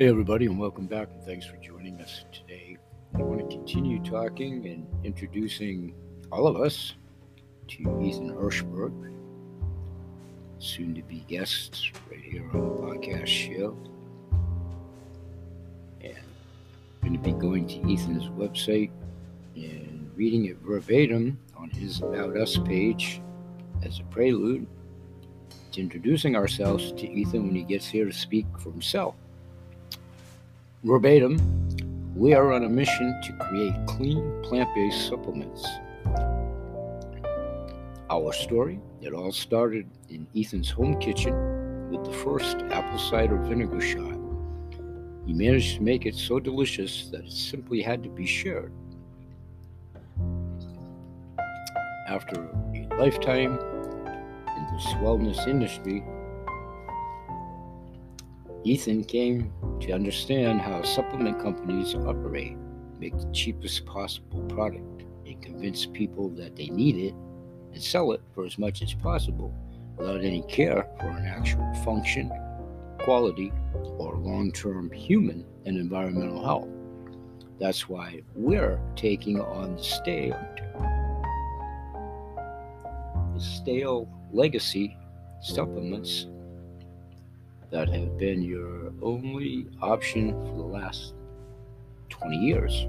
Hey, everybody, and welcome back, and thanks for joining us today. I want to continue talking and introducing all of us to Ethan Hirschberg, soon to be guest right here on the podcast show. And I'm going to be going to Ethan's website and reading it verbatim on his About Us page as a prelude to introducing ourselves to Ethan when he gets here to speak for himself. Verbatim, we are on a mission to create clean plant based supplements. Our story, it all started in Ethan's home kitchen with the first apple cider vinegar shot. He managed to make it so delicious that it simply had to be shared. After a lifetime in this wellness industry, Ethan came to understand how supplement companies operate, make the cheapest possible product, and convince people that they need it and sell it for as much as possible without any care for an actual function, quality, or long term human and environmental health. That's why we're taking on the stale, the stale legacy supplements that have been your only option for the last 20 years.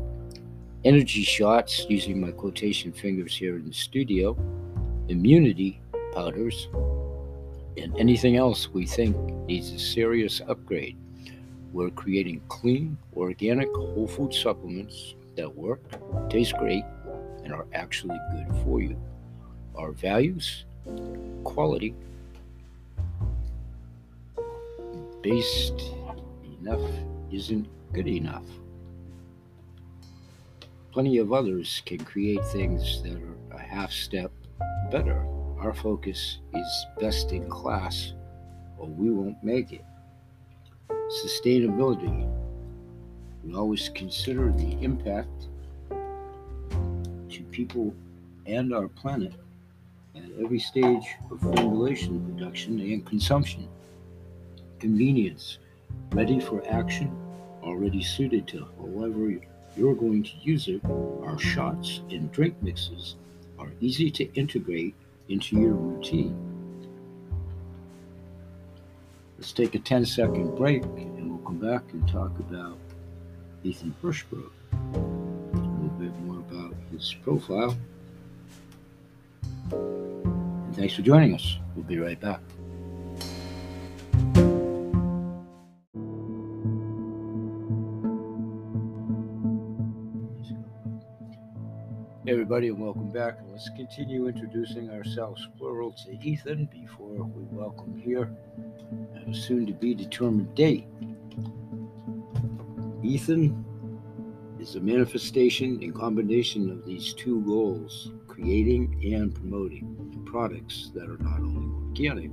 Energy shots, using my quotation fingers here in the studio, immunity powders, and anything else we think needs a serious upgrade. We're creating clean, organic, whole food supplements that work, taste great, and are actually good for you. Our values, quality, based enough isn't good enough. Plenty of others can create things that are a half step better. Our focus is best in class, or we won't make it. Sustainability. We always consider the impact to people and our planet at every stage of formulation, production, and consumption convenience, ready for action, already suited to however you're going to use it. Our shots and drink mixes are easy to integrate into your routine. Let's take a 10 second break and we'll come back and talk about Ethan Hirschberg. A little bit more about his profile. And thanks for joining us. We'll be right back. Everybody, and welcome back. Let's continue introducing ourselves, plural, to Ethan before we welcome here a soon to be determined date. Ethan is a manifestation and combination of these two goals creating and promoting products that are not only organic,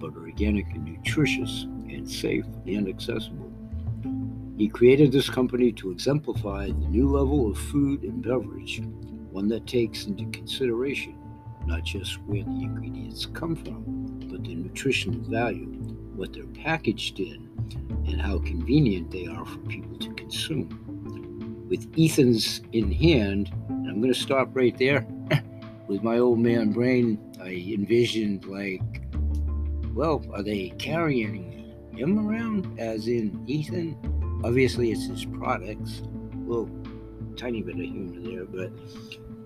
but organic and nutritious and safe and accessible. He created this company to exemplify the new level of food and beverage one that takes into consideration not just where the ingredients come from, but the nutritional value, what they're packaged in, and how convenient they are for people to consume. With Ethan's in hand, and I'm going to stop right there. With my old man brain, I envisioned like, well, are they carrying him around as in Ethan? Obviously, it's his products. Well, tiny bit of humor there, but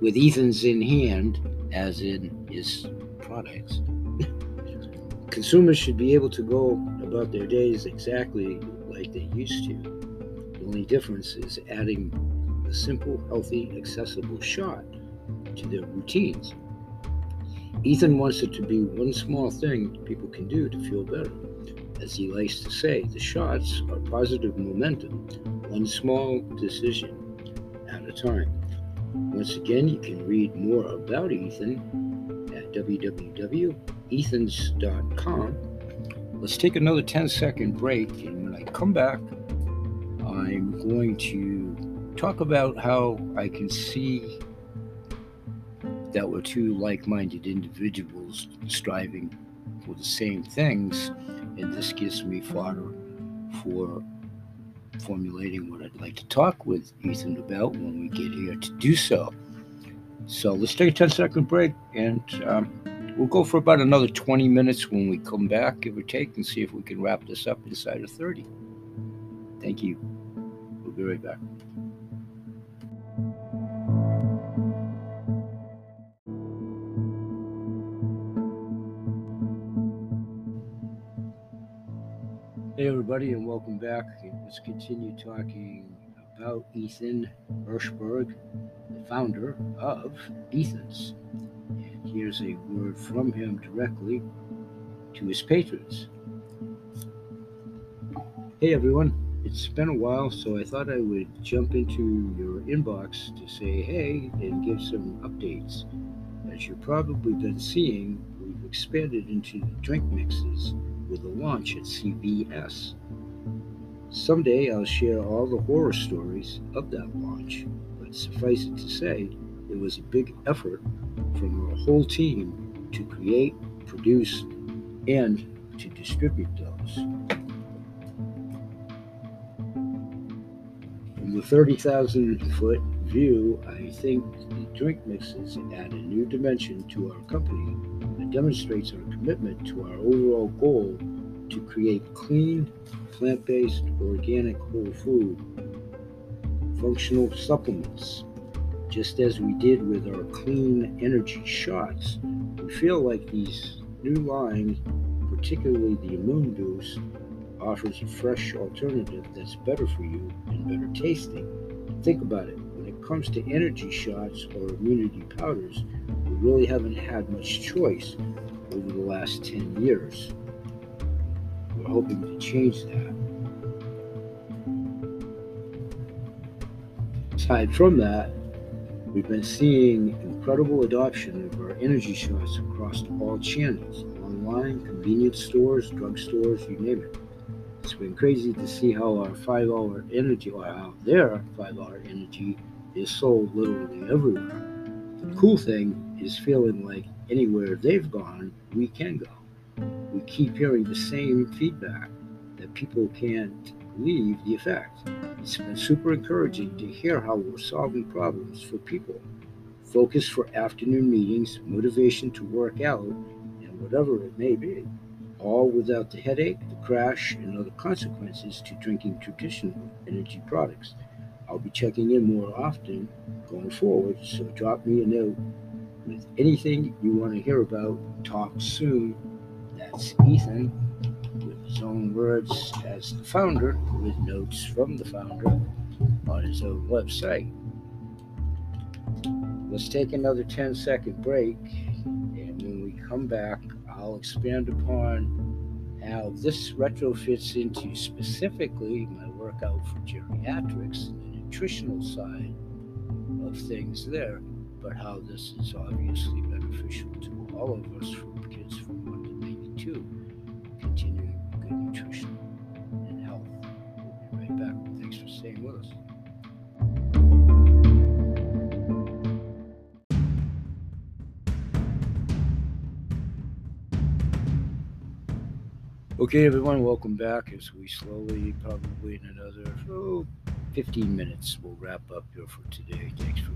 with Ethan's in hand, as in his products, consumers should be able to go about their days exactly like they used to. The only difference is adding a simple, healthy, accessible shot to their routines. Ethan wants it to be one small thing people can do to feel better. As he likes to say, the shots are positive momentum, one small decision at a time. Once again, you can read more about Ethan at www.ethans.com. Let's take another 10 second break, and when I come back, I'm going to talk about how I can see that we're two like minded individuals striving for the same things, and this gives me fodder for formulating what I'd like to talk with Ethan about when we get here to do so. So let's take a 10 second break and um, we'll go for about another 20 minutes when we come back, give or take, and see if we can wrap this up inside of 30. Thank you. We'll be right back. Everybody, and welcome back. Let's continue talking about Ethan Hirschberg, the founder of Ethan's. And here's a word from him directly to his patrons. Hey, everyone. It's been a while, so I thought I would jump into your inbox to say hey and give some updates. As you've probably been seeing, we've expanded into the drink mixes with a launch at CVS. Someday I'll share all the horror stories of that launch, but suffice it to say, it was a big effort from our whole team to create, produce, and to distribute those. From the 30,000 foot view, I think the drink mixes add a new dimension to our company demonstrates our commitment to our overall goal to create clean, plant based, organic whole food functional supplements. Just as we did with our clean energy shots, we feel like these new lines, particularly the Immune Boost, offers a fresh alternative that's better for you and better tasting. Think about it. When it comes to energy shots or immunity powders, really haven't had much choice over the last 10 years. We're hoping to change that. Aside from that, we've been seeing incredible adoption of our energy shots across all channels online, convenience stores, drugstores, you name it. It's been crazy to see how our five hour energy, or how their five hour energy, is sold literally everywhere. The cool thing is feeling like anywhere they've gone, we can go. We keep hearing the same feedback that people can't leave the effect. It's been super encouraging to hear how we're solving problems for people. Focus for afternoon meetings, motivation to work out, and whatever it may be. All without the headache, the crash, and other consequences to drinking traditional energy products. I'll be checking in more often going forward, so drop me a note with anything you want to hear about, talk soon. That's Ethan with his own words as the founder, with notes from the founder on his own website. Let's take another 10 second break, and when we come back, I'll expand upon how this retrofits into specifically my workout for geriatrics, and the nutritional side of things there but how this is obviously beneficial to all of us from kids from 1 to 92, continuing good nutrition and health. We'll be right back. Thanks for staying with us. Okay, everyone, welcome back as we slowly, probably in another oh, 15 minutes, we'll wrap up here for today. Thanks for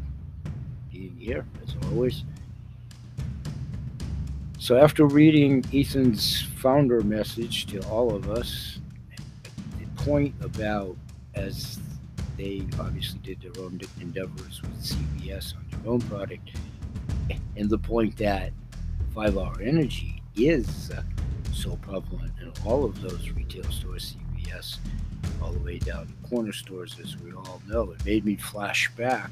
here, as always. So, after reading Ethan's founder message to all of us, the point about as they obviously did their own endeavors with CVS on their own product, and the point that five hour energy is uh, so prevalent in all of those retail stores, CVS, all the way down to corner stores, as we all know. It made me flash back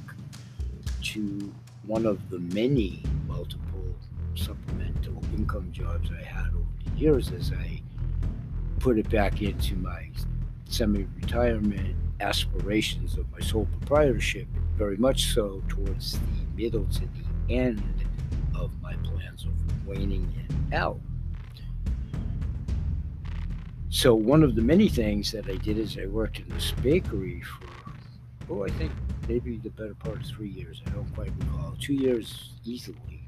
to one of the many multiple supplemental income jobs I had over the years as I put it back into my semi retirement aspirations of my sole proprietorship, very much so towards the middle to the end of my plans of waning it out. So, one of the many things that I did is I worked in this bakery for, oh, I think maybe the better part of three years. I don't quite recall. Two years easily.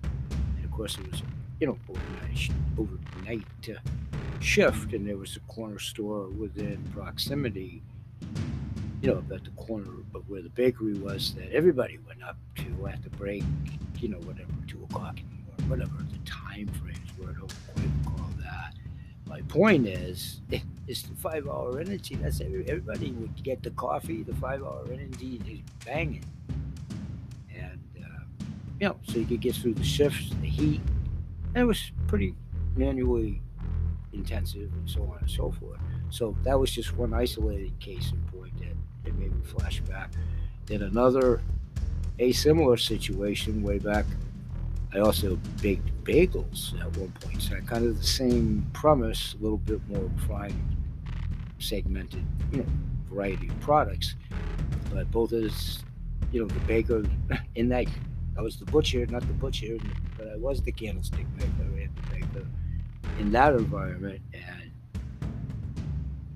And of course, it was, you know, overnight, overnight uh, shift, and there was a corner store within proximity. you know, at the corner of where the bakery was that everybody went up to at the break, you know, whatever, two o'clock in the morning, whatever the time frames were. I don't quite recall. My point is, it's the five hour energy. That's every, everybody would get the coffee, the five hour energy, is banging. And, uh, you know, so you could get through the shifts, the heat. And it was pretty manually intensive and so on and so forth. So that was just one isolated case in point that it made me flash back. Then another a similar situation way back. I also baked bagels at one point, so I kind of the same premise, a little bit more refined, segmented, you know, variety of products. But both as, you know, the baker in that I was the butcher, not the butcher, but I was the candlestick maker and the baker in that environment, and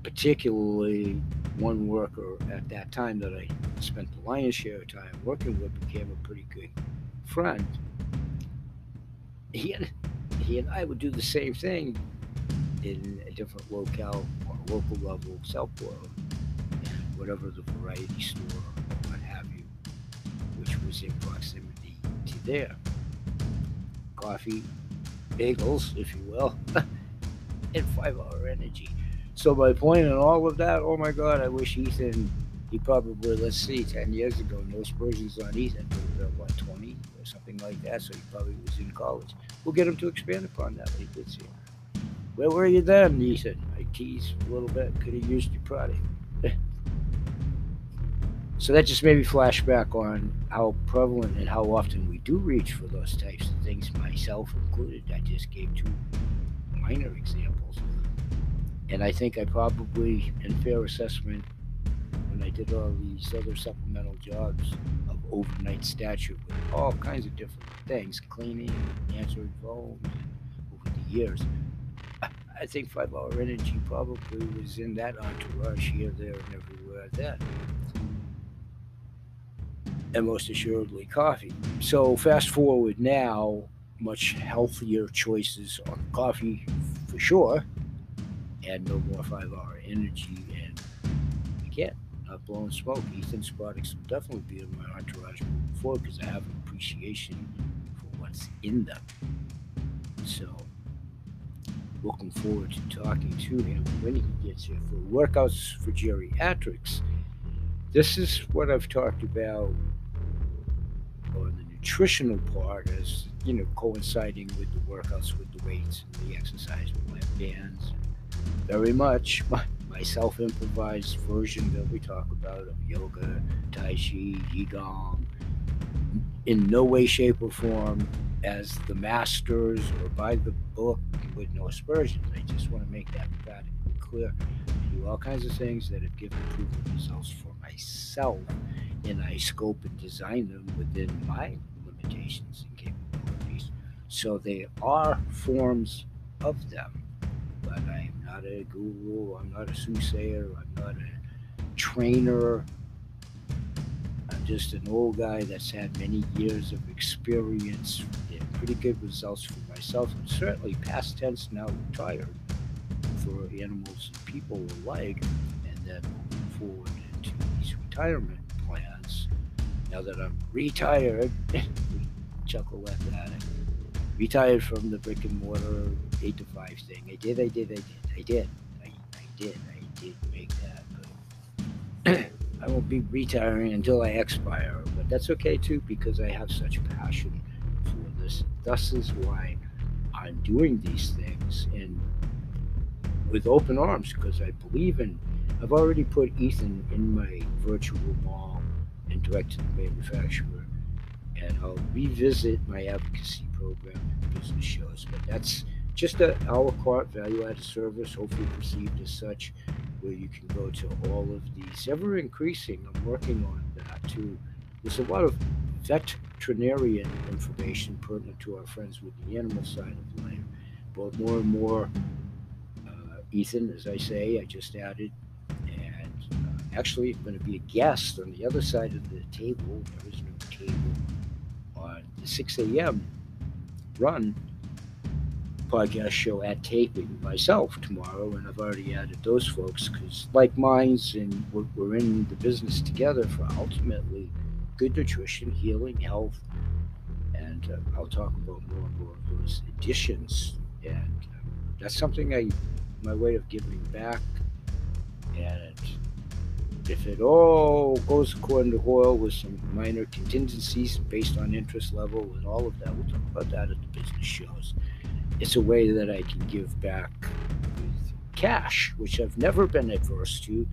particularly one worker at that time that I spent the lion's share of time working with became a pretty good friend. He and, he and I would do the same thing in a different locale or local level, Southport, whatever the variety store or what have you, which was in proximity to there. Coffee, bagels, if you will, and five hour energy. So my point in all of that, oh my God, I wish Ethan, he probably, let's see, 10 years ago, no aspersions on Ethan, but uh, what, 20 or something like that. So he probably was in college. We'll get him to expand upon that when he gets here. Where were you then, Ethan? I teased a little bit. Could have used your product. so that just made me flash back on how prevalent and how often we do reach for those types of things, myself included. I just gave two minor examples. And I think I probably, in fair assessment, I did all these other supplemental jobs of overnight stature with all kinds of different things, cleaning, answering phones, over the years, I think Five Hour Energy probably was in that entourage here, there, and everywhere then. And most assuredly, coffee. So, fast forward now, much healthier choices on coffee for sure add no more five hour energy. Not blowing smoke. Ethan's products will definitely be in my entourage moving forward because I have an appreciation for what's in them. So, looking forward to talking to him when he gets here for workouts for geriatrics. This is what I've talked about on the nutritional part as you know coinciding with the workouts with the weights and the exercise with bands very much my, my self improvised version that we talk about of yoga, Tai Chi, Qigong. In no way, shape, or form as the masters or by the book with no aspersions. I just want to make that emphatically clear. I do all kinds of things that have given proven results for myself, and I scope and design them within my limitations and capabilities. So they are forms of them, but I'm not a guru. I'm not a soothsayer. I'm not a trainer. I'm just an old guy that's had many years of experience and pretty good results for myself, and certainly past tense now retired for animals and people alike, and then moving forward into these retirement plans. Now that I'm retired, chuckle at that. Retired from the brick and mortar eight to five thing. I did, I did, I did. I did. I, I did. I did make that. But I won't be retiring until I expire. But that's okay too because I have such passion for this. Thus is why I'm doing these things and with open arms because I believe in. I've already put Ethan in my virtual mall and directed the manufacturer, and I'll revisit my advocacy program and business shows. But that's just a a la value added service, hopefully perceived as such, where you can go to all of these ever increasing. I'm working on that too. There's a lot of veterinarian information pertinent to our friends with the animal side of life, but more and more. Uh, Ethan, as I say, I just added, and uh, actually going to be a guest on the other side of the table. There is no table on the 6 a.m. run podcast show at taping myself tomorrow, and I've already added those folks because, like minds, and we're, we're in the business together for ultimately good nutrition, healing, health, and uh, I'll talk about more and more of those additions. And uh, that's something I, my way of giving back. And if it all goes according to Hoyle with some minor contingencies based on interest level and all of that, we'll talk about that at the business shows. It's a way that I can give back with cash, which I've never been adverse to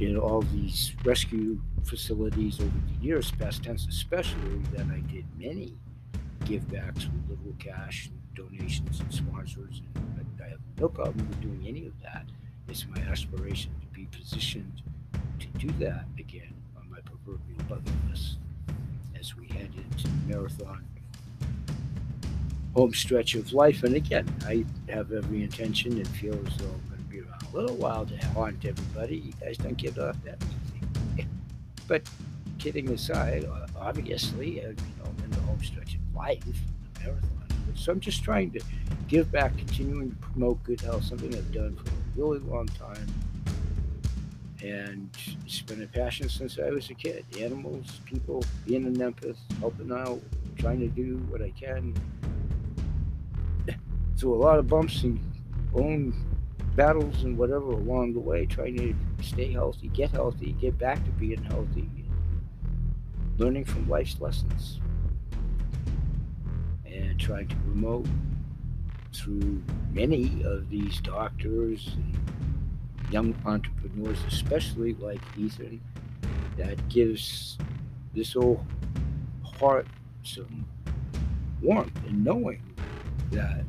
in all these rescue facilities over the years, past tense especially, that I did many give backs with little cash and donations and sponsors. And I have no problem with doing any of that. It's my aspiration to be positioned to do that again on my proverbial bucket list as we head into marathon home stretch of life. And again, I have every intention and feel as though I'm going to be around a little while to haunt everybody. You guys don't get off that easy. but kidding aside, obviously, uh, you know, in the home stretch of life, the marathon. So I'm just trying to give back, continuing to promote good health, something I've done for a really long time. And it's been a passion since I was a kid. Animals, people, being an empath, helping out, trying to do what I can. Through a lot of bumps and own battles and whatever along the way, trying to stay healthy, get healthy, get back to being healthy, learning from life's lessons, and trying to promote through many of these doctors and young entrepreneurs, especially like Ethan, that gives this old heart some warmth and knowing that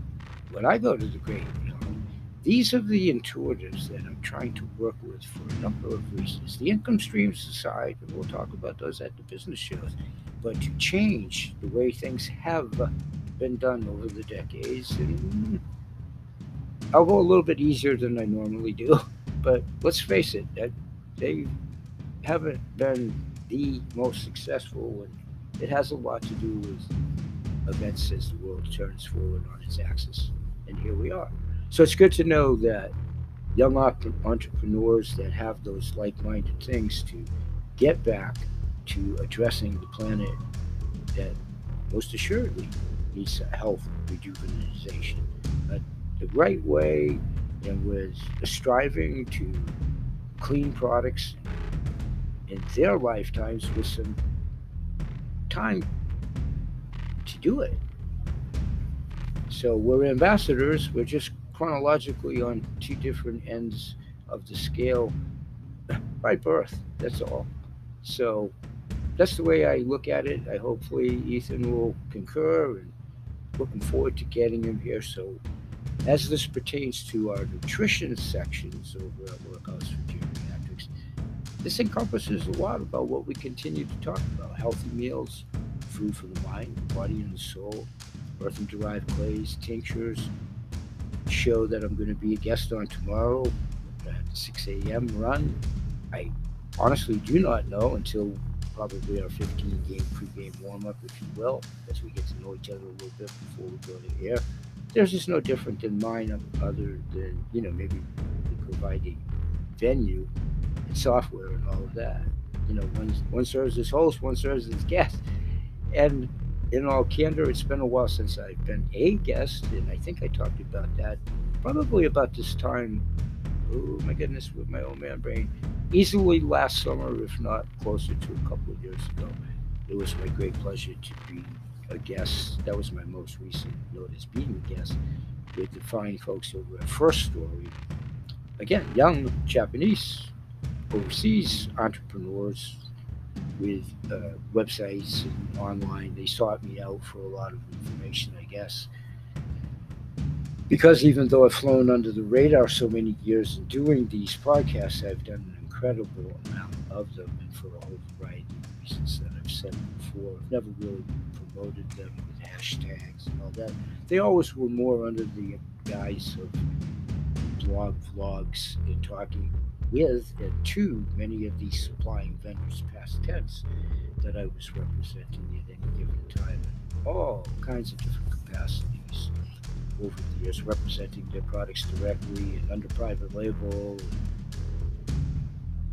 when I go to the great beyond, these are the intuitives that I'm trying to work with for a number of reasons. The income streams aside, and we'll talk about those at the business shows, but to change the way things have been done over the decades. And I'll go a little bit easier than I normally do, but let's face it, they haven't been the most successful, and it has a lot to do with events as the world turns forward on its axis. And here we are. So it's good to know that young entrepreneurs that have those like-minded things to get back to addressing the planet that most assuredly needs health rejuvenation. But the right way and with striving to clean products in their lifetimes with some time to do it. So we're ambassadors, we're just chronologically on two different ends of the scale by birth. That's all. So that's the way I look at it. I hopefully Ethan will concur and looking forward to getting him here. So as this pertains to our nutrition sections over at Workouts for Geriatrics, this encompasses a lot about what we continue to talk about healthy meals, food for the mind, body, and the soul, earth and derived clays, tinctures, show that I'm going to be a guest on tomorrow at 6 a.m. run. I honestly do not know until probably our 15 game pregame warm up, if you will, as we get to know each other a little bit before we go to air. There's just no different than mine, other than, you know, maybe providing venue and software and all of that. You know, one, one serves as host, one serves as guest. And in all candor, it's been a while since I've been a guest, and I think I talked about that probably about this time. Oh my goodness, with my old man brain, easily last summer, if not closer to a couple of years ago. It was my great pleasure to be a guest. That was my most recent notice being a guest with the fine folks over at First Story. Again, young Japanese overseas entrepreneurs with uh, websites and online. They sought me out for a lot of information, I guess. Because even though I've flown under the radar so many years in doing these podcasts, I've done an incredible amount of them, and for a whole variety of reasons that I've said before. I've never really promoted them with hashtags and all that. They always were more under the guise of blog vlogs and talking with and to many of these supplying vendors past tense that I was representing at any given time in all kinds of different capacities. over the years representing their products directly and under private label,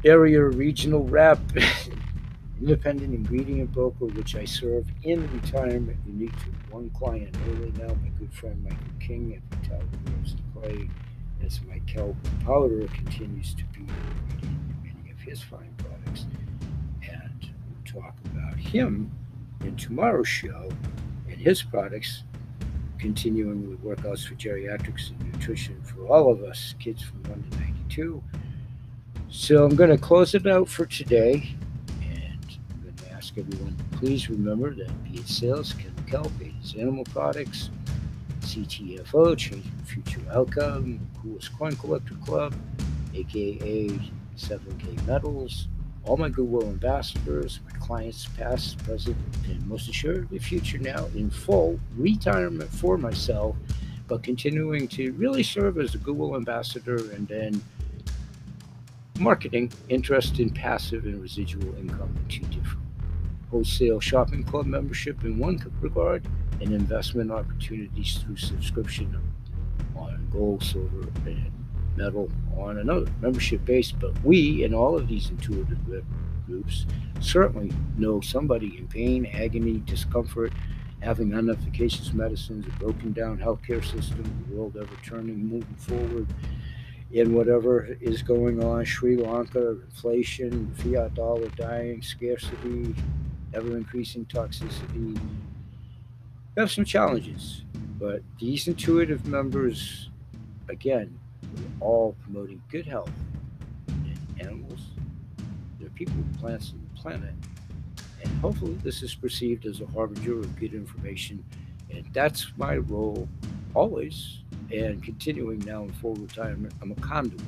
area regional rep, independent ingredient broker, which I serve in retirement, unique to one client only now, my good friend Michael King at Vitality Clay, as Michael powder continues to be in many of his fine products. And we'll talk about him in tomorrow's show and his products, continuing with workouts for geriatrics and nutrition for all of us, kids from 1 to 92. So I'm going to close it out for today. And I'm going to ask everyone please remember that be it sales, chemical, is animal products, CTFO, Changing Future Outcome, Coolest Coin Collector Club, aka 7K Metals, all my Goodwill ambassadors, my clients, past, present, and most assuredly future now in full retirement for myself, but continuing to really serve as a Goodwill ambassador and then marketing interest in passive and residual income in two different wholesale shopping club membership in one regard and investment opportunities through subscription on gold, silver, and metal on another membership base. But we, in all of these intuitive groups, certainly know somebody in pain, agony, discomfort, having unefficacious medicines, a broken down healthcare system, the world ever turning, moving forward in whatever is going on, Sri Lanka, inflation, fiat dollar dying, scarcity, ever increasing toxicity. We have some challenges, but these intuitive members, again, are all promoting good health in animals, their people, plants, and the planet. And hopefully, this is perceived as a harbinger of good information. And that's my role always. And continuing now in full retirement, I'm a conduit.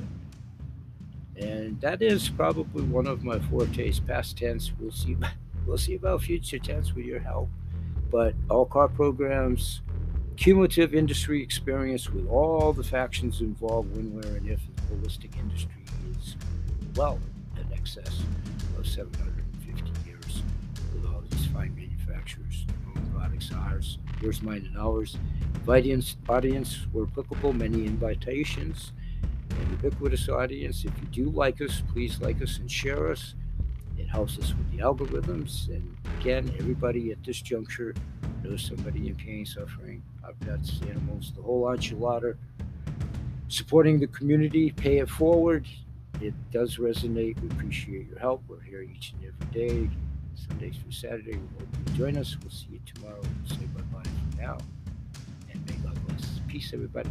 And that is probably one of my fortes, past tense. We'll see. We'll see about future tense with your help. But all car programs, cumulative industry experience with all the factions involved when, where, and if the holistic industry is well in excess of 750 years with all these fine manufacturers, own products, ours, yours, mine, and ours. Audience, audience were applicable, many invitations. Ubiquitous audience, if you do like us, please like us and share us. Helps us with the algorithms. And again, everybody at this juncture knows somebody in pain, suffering, our pets, animals, the whole enchilada. Supporting the community, pay it forward. It does resonate. We appreciate your help. We're here each and every day, Sunday through Saturday. We hope you join us. We'll see you tomorrow. We'll say bye bye for now. And may God bless. Peace, everybody.